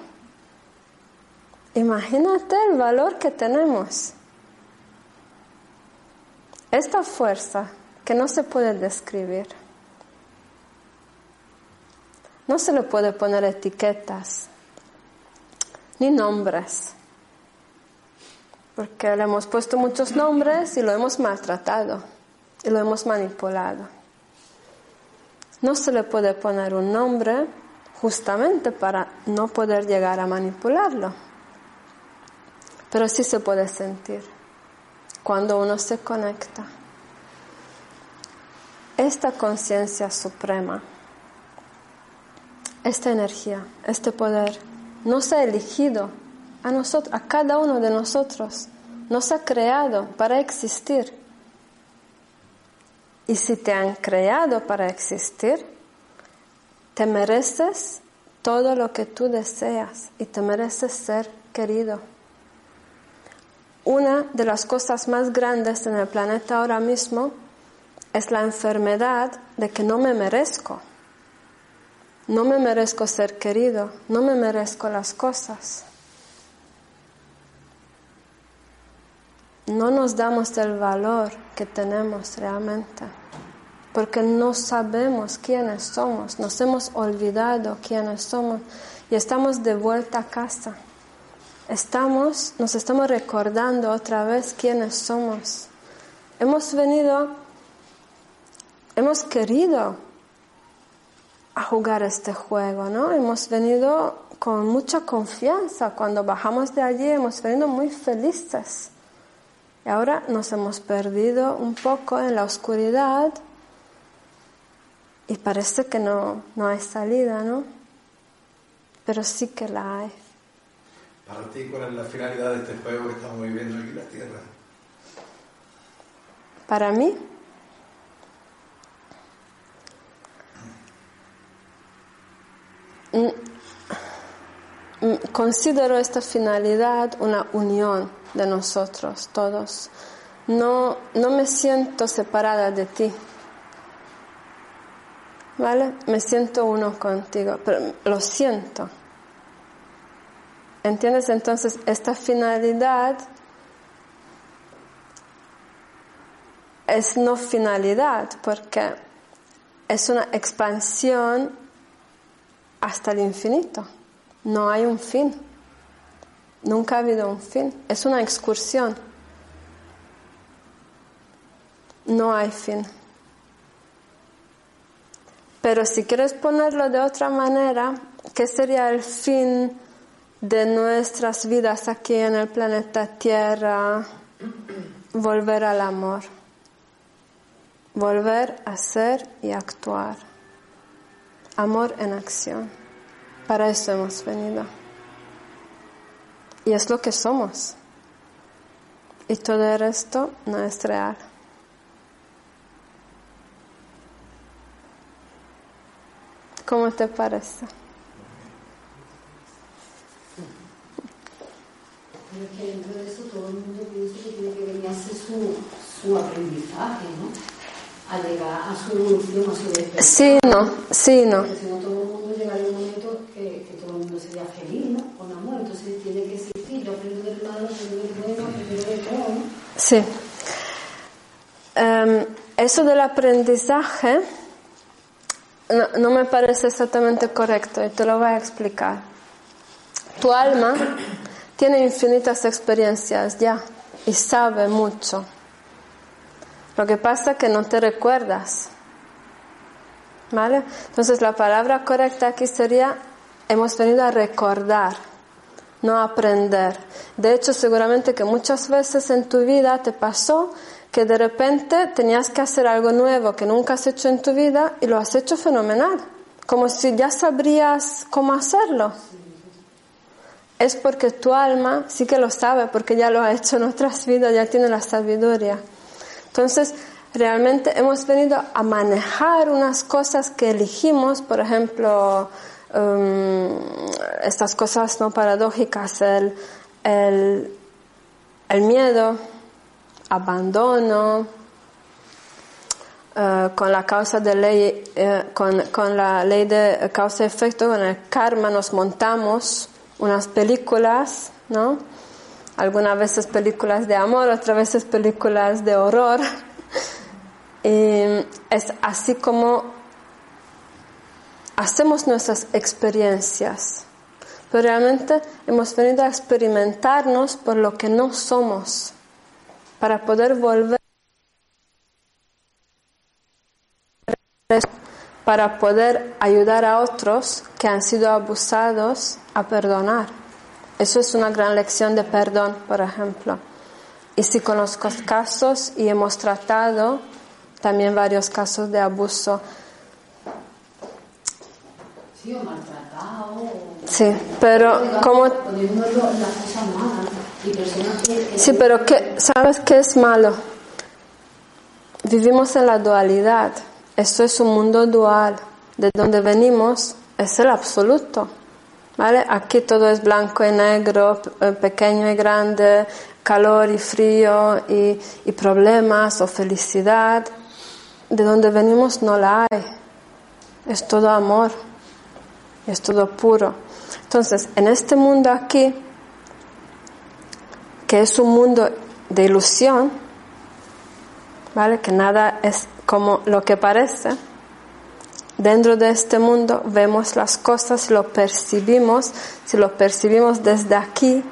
Imagínate el valor que tenemos. Esta fuerza que no se puede describir. No se le puede poner etiquetas ni nombres, porque le hemos puesto muchos nombres y lo hemos maltratado y lo hemos manipulado. No se le puede poner un nombre justamente para no poder llegar a manipularlo, pero sí se puede sentir cuando uno se conecta esta conciencia suprema, esta energía, este poder, nos ha elegido a nosotros, a cada uno de nosotros, nos ha creado para existir. Y si te han creado para existir, te mereces todo lo que tú deseas y te mereces ser querido. Una de las cosas más grandes en el planeta ahora mismo es la enfermedad de que no me merezco. No me merezco ser querido, no me merezco las cosas. No nos damos el valor que tenemos realmente, porque no sabemos quiénes somos, nos hemos olvidado quiénes somos y estamos de vuelta a casa. Estamos, nos estamos recordando otra vez quiénes somos. Hemos venido hemos querido a jugar este juego, ¿no? Hemos venido con mucha confianza. Cuando bajamos de allí hemos venido muy felices. Y ahora nos hemos perdido un poco en la oscuridad y parece que no, no hay salida, ¿no? Pero sí que la hay. Para ti, ¿cuál es la finalidad de este juego que estamos viviendo aquí en la Tierra? Para mí, Mm, mm, considero esta finalidad una unión de nosotros todos. No, no me siento separada de ti. ¿Vale? Me siento uno contigo, pero lo siento. ¿Entiendes? Entonces, esta finalidad es no finalidad, porque es una expansión hasta el infinito. No hay un fin. Nunca ha habido un fin. Es una excursión. No hay fin. Pero si quieres ponerlo de otra manera, ¿qué sería el fin de nuestras vidas aquí en el planeta Tierra? Volver al amor. Volver a ser y actuar. Amor en acción. Para eso hemos venido. Y es lo que somos. Y todo el resto no es real. ¿Cómo te parece? Pero es que dentro de eso todo el mundo piensa que tiene que venir a hacer su, su aprendizaje, ¿no? a llegar a su evolución, a su despertar. Sí, no, sí, no. Porque si no, todo el mundo llegaría un momento que, que todo el mundo sería feliz, ¿no? Con amor. Entonces tiene que existir. Yo aprendo del malo, aprendo del bueno, aprendo de todo, ¿no? Sí. Em, eso del aprendizaje no, no me parece exactamente correcto y te lo voy a explicar. Tu alma tiene infinitas experiencias ya y sabe mucho. Lo que pasa es que no te recuerdas. ¿Vale? Entonces la palabra correcta aquí sería, hemos venido a recordar, no aprender. De hecho, seguramente que muchas veces en tu vida te pasó que de repente tenías que hacer algo nuevo que nunca has hecho en tu vida y lo has hecho fenomenal, como si ya sabrías cómo hacerlo. Es porque tu alma sí que lo sabe, porque ya lo ha hecho en otras vidas, ya tiene la sabiduría. Entonces, realmente hemos venido a manejar unas cosas que elegimos, por ejemplo, um, estas cosas no paradójicas, el, el, el miedo, abandono, eh, con la causa de ley, eh, con, con, la ley de causa-efecto, con el karma nos montamos unas películas, ¿no? Algunas veces películas de amor, otras veces películas de horror. y es así como hacemos nuestras experiencias. Pero realmente hemos venido a experimentarnos por lo que no somos para poder volver, para poder ayudar a otros que han sido abusados a perdonar. Eso es una gran lección de perdón, por ejemplo. Y si conozco casos y hemos tratado también varios casos de abuso. Sí, o maltratado. Sí, pero como... Sí, pero ¿qué, ¿sabes qué es malo? Vivimos en la dualidad. Esto es un mundo dual. De donde venimos es el absoluto. ¿Vale? Aquí todo es blanco y negro, pequeño y grande, calor y frío y, y problemas o felicidad. De donde venimos no la hay. Es todo amor. Es todo puro. Entonces, en este mundo aquí, que es un mundo de ilusión, ¿vale? Que nada es como lo que parece. Dentro de este mundo vemos las cosas, lo percibimos, si lo percibimos desde aquí,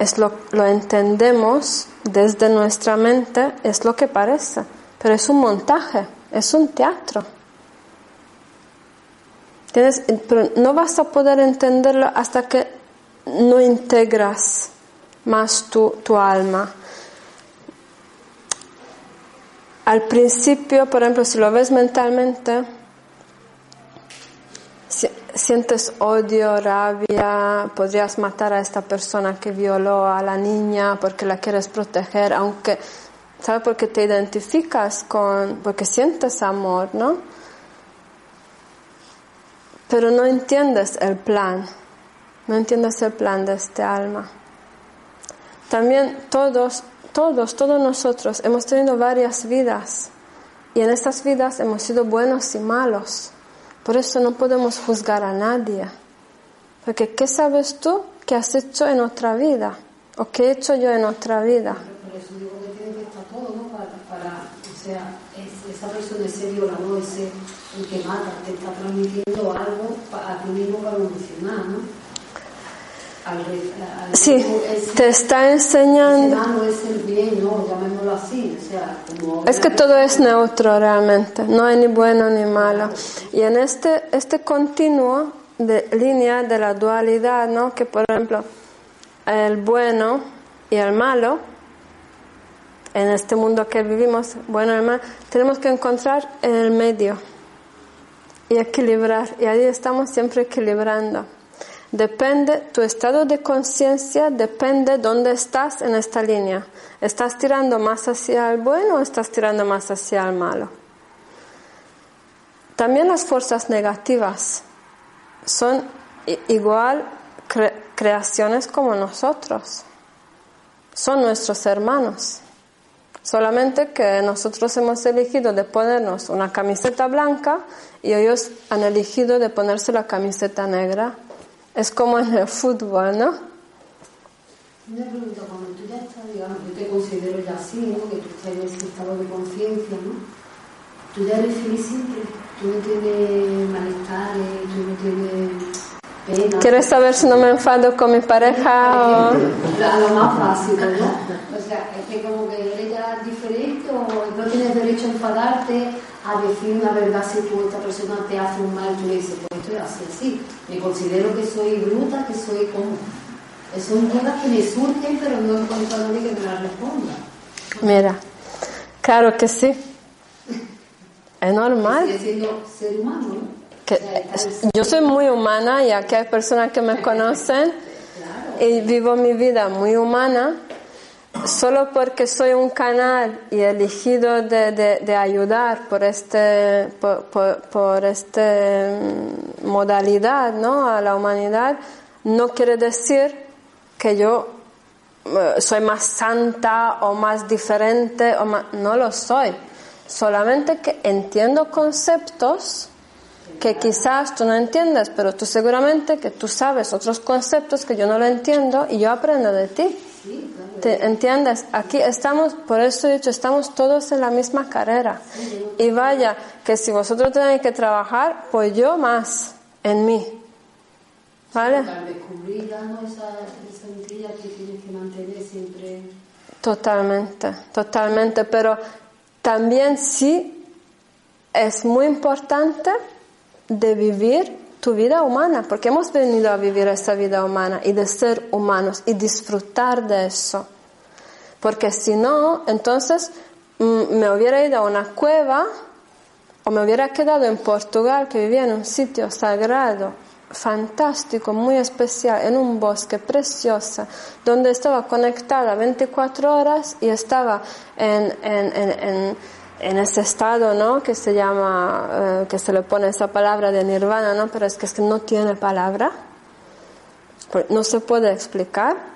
es lo, lo entendemos desde nuestra mente, es lo que parece, pero es un montaje, es un teatro. ¿Tienes? Pero no vas a poder entenderlo hasta que no integras más tu, tu alma. Al principio, por ejemplo, si lo ves mentalmente, si, sientes odio, rabia, podrías matar a esta persona que violó a la niña porque la quieres proteger, aunque, ¿sabes? Porque te identificas con, porque sientes amor, ¿no? Pero no entiendes el plan, no entiendes el plan de este alma. También todos, todos, todos nosotros hemos tenido varias vidas y en estas vidas hemos sido buenos y malos. Por eso no podemos juzgar a nadie. Porque ¿qué sabes tú que has hecho en otra vida? ¿O qué he hecho yo en otra vida? Por eso digo que tiene que estar todo, ¿no? Para, o sea, es, esa persona, ese violador, ese el que mata, te está transmitiendo algo a ti mismo para evolucionar, ¿no? Sí, te está enseñando. es que todo es neutro realmente, no hay ni bueno ni malo. Y en este, este continuo de línea de la dualidad, ¿no? Que por ejemplo, el bueno y el malo, en este mundo que vivimos, bueno y malo, tenemos que encontrar en el medio y equilibrar. Y ahí estamos siempre equilibrando. Depende, tu estado de conciencia depende dónde estás en esta línea. ¿Estás tirando más hacia el bueno o estás tirando más hacia el malo? También las fuerzas negativas son igual cre creaciones como nosotros. Son nuestros hermanos. Solamente que nosotros hemos elegido ponernos una camiseta blanca y ellos han elegido de ponerse la camiseta negra. Es como en el fútbol, ¿no? Una pregunta, cuando tú ya estás, digamos, yo te considero ya así, ¿no? Que tú estás en ese estado de conciencia, ¿no? Tú ya eres feliz siempre, tú no tienes malestares, tú no tienes pena. ¿Quieres saber si no me enfado con mi pareja o...? A lo más básico, ¿no? O sea, es que como que eres ya diferente o no tienes derecho a enfadarte, a decir una verdad si tú esta persona te hace un mal, tú le dices, pues esto es así, así. Me considero que soy bruta, que soy como... Son dudas que me surgen, pero no encuentro a nadie que me las responda. Mira, claro que sí. Es normal. Sigue siendo ser humano, ¿no? Que yo soy muy humana y aquí hay personas que me conocen y vivo mi vida muy humana solo porque soy un canal y elegido de, de, de ayudar por este por, por, este mm, modalidad ¿no? a la humanidad no quiere decir que yo eh, soy más santa o más diferente o más, no lo soy solamente que entiendo conceptos que quizás tú no entiendes, pero tú seguramente que tú sabes otros conceptos que yo no lo entiendo y yo aprendo de ti. ¿Te entiendes? Aquí estamos, por eso he dicho, estamos todos en la misma carrera. Y vaya, que si vosotros tenéis que trabajar, pues yo más en mí. ¿Vale? Totalmente, totalmente. Pero también sí es muy importante de vivir tu vida humana, porque hemos venido a vivir esa vida humana y de ser humanos y disfrutar de eso. Porque si no, entonces mm, me hubiera ido a una cueva o me hubiera quedado en Portugal, que vivía en un sitio sagrado, fantástico, muy especial, en un bosque precioso, donde estaba conectada 24 horas y estaba en, en, en, en, ese estado, ¿no? Que se llama, eh, que se le pone esa palabra de nirvana, ¿no? Pero es que, es que no tiene palabra, pues no se puede explicar.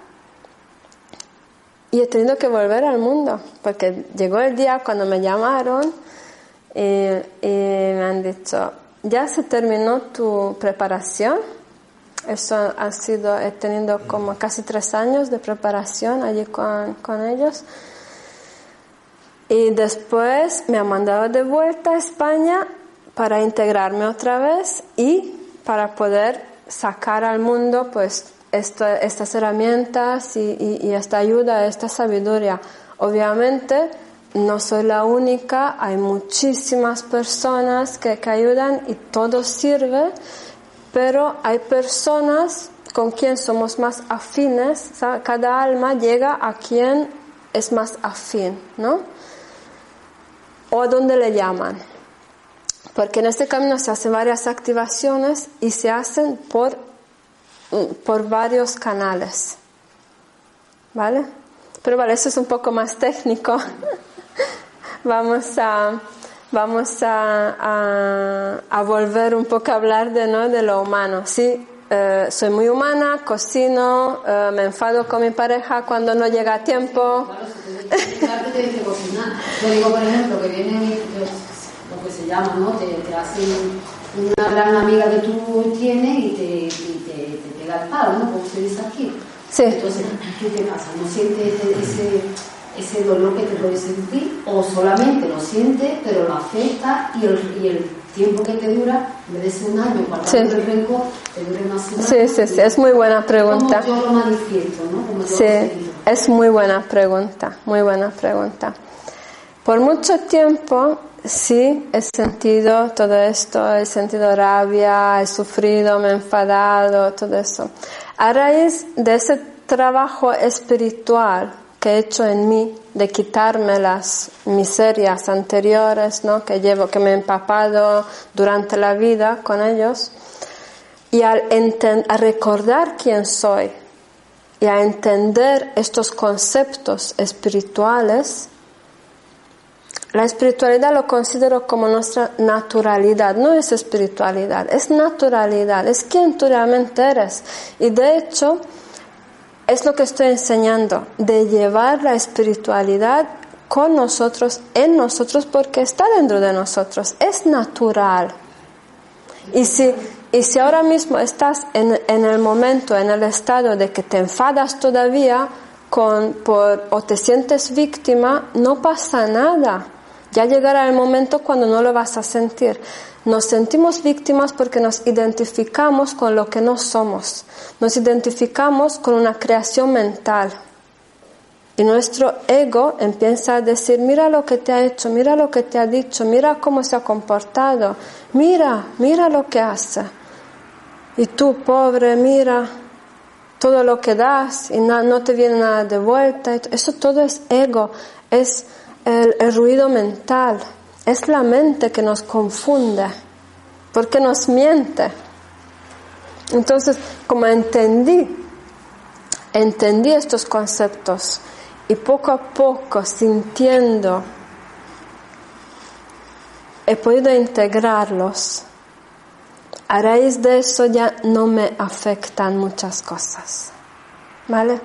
Y he tenido que volver al mundo, porque llegó el día cuando me llamaron y, y me han dicho, ya se terminó tu preparación. Eso ha sido, he tenido como casi tres años de preparación allí con, con ellos. Y después me han mandado de vuelta a España para integrarme otra vez y para poder sacar al mundo pues esto- estas herramientas y, esta ayuda, esta sabiduría. Obviamente no soy la única, hay muchísimas personas que, que ayudan y todo sirve, pero hay personas con quien somos más afines, cada alma llega a quien es más afín, ¿no? O a donde le llaman. Porque en este camino se hacen varias activaciones y se hacen por, por varios canales. ¿Vale? Pero vale, eso es un poco más técnico. vamos a, vamos a, a, a volver un poco a hablar de, ¿no? de lo humano. Sí, eh, soy muy humana, cocino, eh, me enfado con mi pareja cuando no llega a tiempo. Claro, si tienes que cocinar. Yo digo, por ejemplo, que vienen los- lo que se llama, ¿no? Te, te hacen una gran amiga que tú tienes y te, y te, palo, ¿no? Como se dice aquí. Sí. Entonces, ¿qué te pasa? ¿No sientes ese, ese, dolor que te puedes sentir? ¿O solamente lo sientes, pero lo afecta y el, y el tiempo que te dura, en vez de ser un año, guardando Sí. el rencor, te una semana? Sí, sí, sí, es muy buena pregunta. Como yo lo manifiesto, ¿no? Yo Sí, lo es muy buena pregunta, muy buena pregunta. Por mucho tiempo sí he sentido todo esto, he sentido rabia, he sufrido, me he enfadado, todo eso. A raíz de ese trabajo espiritual que he hecho en mí, de quitarme las miserias anteriores, ¿no? que llevo, que me he empapado durante la vida con ellos, y al a recordar quién soy, y a entender estos conceptos espirituales, la espiritualidad lo considero como nuestra naturalidad, no es espiritualidad, es naturalidad, es quien tú realmente eres. Y de hecho, es lo que estoy enseñando, de llevar la espiritualidad con nosotros, en nosotros, porque está dentro de nosotros, es natural. Y si, y si ahora mismo estás en, en el momento, en el estado de que te enfadas todavía con, por, o te sientes víctima, no pasa nada. Ya llegará el momento cuando no lo vas a sentir. Nos sentimos víctimas porque nos identificamos con lo que no somos. Nos identificamos con una creación mental. Y nuestro ego empieza a decir, mira lo que te ha hecho, mira lo que te ha dicho, mira cómo se ha comportado, mira, mira lo que hace. Y tú, pobre, mira todo lo que das y no, te viene nada de vuelta. Eso todo es ego, es el ruido mental, es la mente que nos confunde, porque nos miente. Entonces, como entendí, entendí estos conceptos, y poco a poco sintiendo he podido integrarlos. A raíz de eso ya no me afectan muchas cosas. ¿Vale?